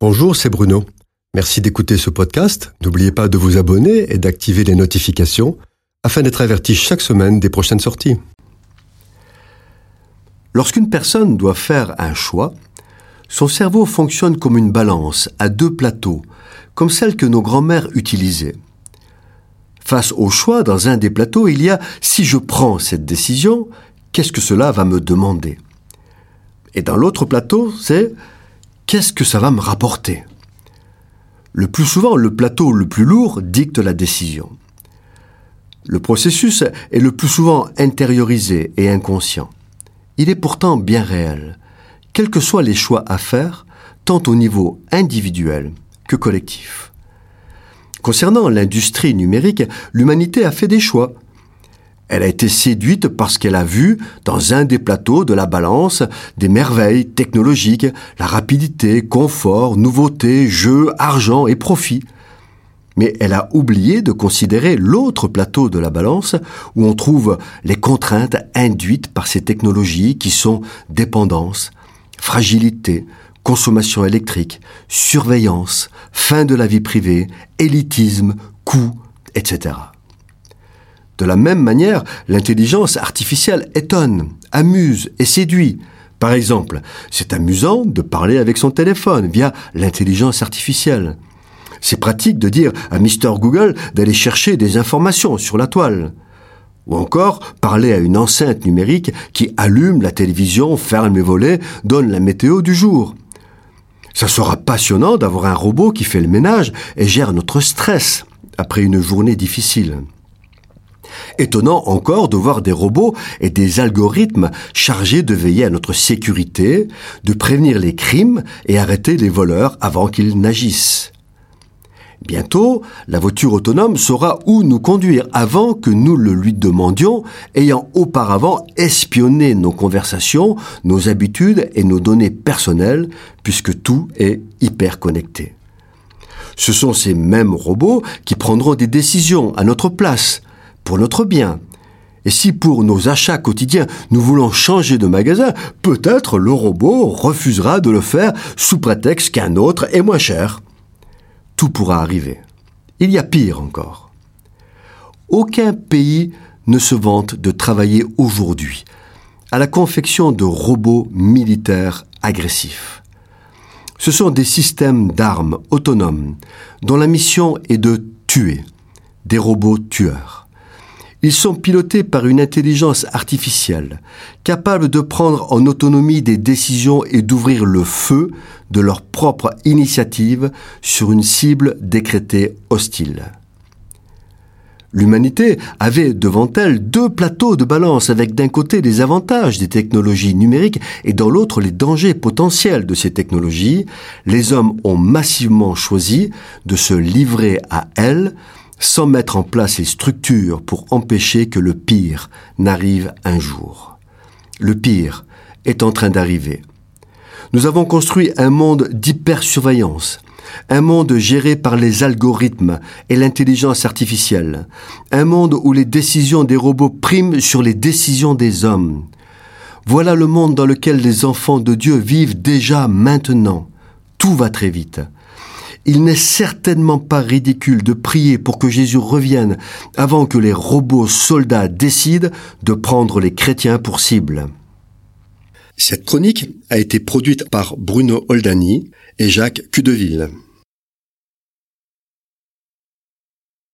Bonjour, c'est Bruno. Merci d'écouter ce podcast. N'oubliez pas de vous abonner et d'activer les notifications afin d'être averti chaque semaine des prochaines sorties. Lorsqu'une personne doit faire un choix, son cerveau fonctionne comme une balance à deux plateaux, comme celle que nos grands-mères utilisaient. Face au choix, dans un des plateaux, il y a si je prends cette décision, qu'est-ce que cela va me demander? Et dans l'autre plateau, c'est qu'est-ce que ça va me rapporter? Le plus souvent, le plateau le plus lourd dicte la décision. Le processus est le plus souvent intériorisé et inconscient. Il est pourtant bien réel, quels que soient les choix à faire, tant au niveau individuel que collectif. Concernant l'industrie numérique, l'humanité a fait des choix elle a été séduite parce qu'elle a vu, dans un des plateaux de la balance, des merveilles technologiques, la rapidité, confort, nouveauté, jeu, argent et profit. Mais elle a oublié de considérer l'autre plateau de la balance où on trouve les contraintes induites par ces technologies qui sont dépendance, fragilité, consommation électrique, surveillance, fin de la vie privée, élitisme, coût, etc. De la même manière, l'intelligence artificielle étonne, amuse et séduit. Par exemple, c'est amusant de parler avec son téléphone via l'intelligence artificielle. C'est pratique de dire à Mr Google d'aller chercher des informations sur la toile. Ou encore parler à une enceinte numérique qui allume la télévision, ferme les volets, donne la météo du jour. Ça sera passionnant d'avoir un robot qui fait le ménage et gère notre stress après une journée difficile. Étonnant encore de voir des robots et des algorithmes chargés de veiller à notre sécurité, de prévenir les crimes et arrêter les voleurs avant qu'ils n'agissent. Bientôt, la voiture autonome saura où nous conduire avant que nous le lui demandions, ayant auparavant espionné nos conversations, nos habitudes et nos données personnelles, puisque tout est hyper connecté. Ce sont ces mêmes robots qui prendront des décisions à notre place, pour notre bien. Et si pour nos achats quotidiens nous voulons changer de magasin, peut-être le robot refusera de le faire sous prétexte qu'un autre est moins cher. Tout pourra arriver. Il y a pire encore. Aucun pays ne se vante de travailler aujourd'hui à la confection de robots militaires agressifs. Ce sont des systèmes d'armes autonomes dont la mission est de tuer, des robots tueurs. Ils sont pilotés par une intelligence artificielle, capable de prendre en autonomie des décisions et d'ouvrir le feu de leur propre initiative sur une cible décrétée hostile. L'humanité avait devant elle deux plateaux de balance avec d'un côté les avantages des technologies numériques et dans l'autre les dangers potentiels de ces technologies. Les hommes ont massivement choisi de se livrer à elles sans mettre en place les structures pour empêcher que le pire n'arrive un jour. Le pire est en train d'arriver. Nous avons construit un monde d'hypersurveillance, un monde géré par les algorithmes et l'intelligence artificielle, un monde où les décisions des robots priment sur les décisions des hommes. Voilà le monde dans lequel les enfants de Dieu vivent déjà maintenant. Tout va très vite. Il n'est certainement pas ridicule de prier pour que Jésus revienne avant que les robots soldats décident de prendre les chrétiens pour cible. Cette chronique a été produite par Bruno Oldani et Jacques Cudeville.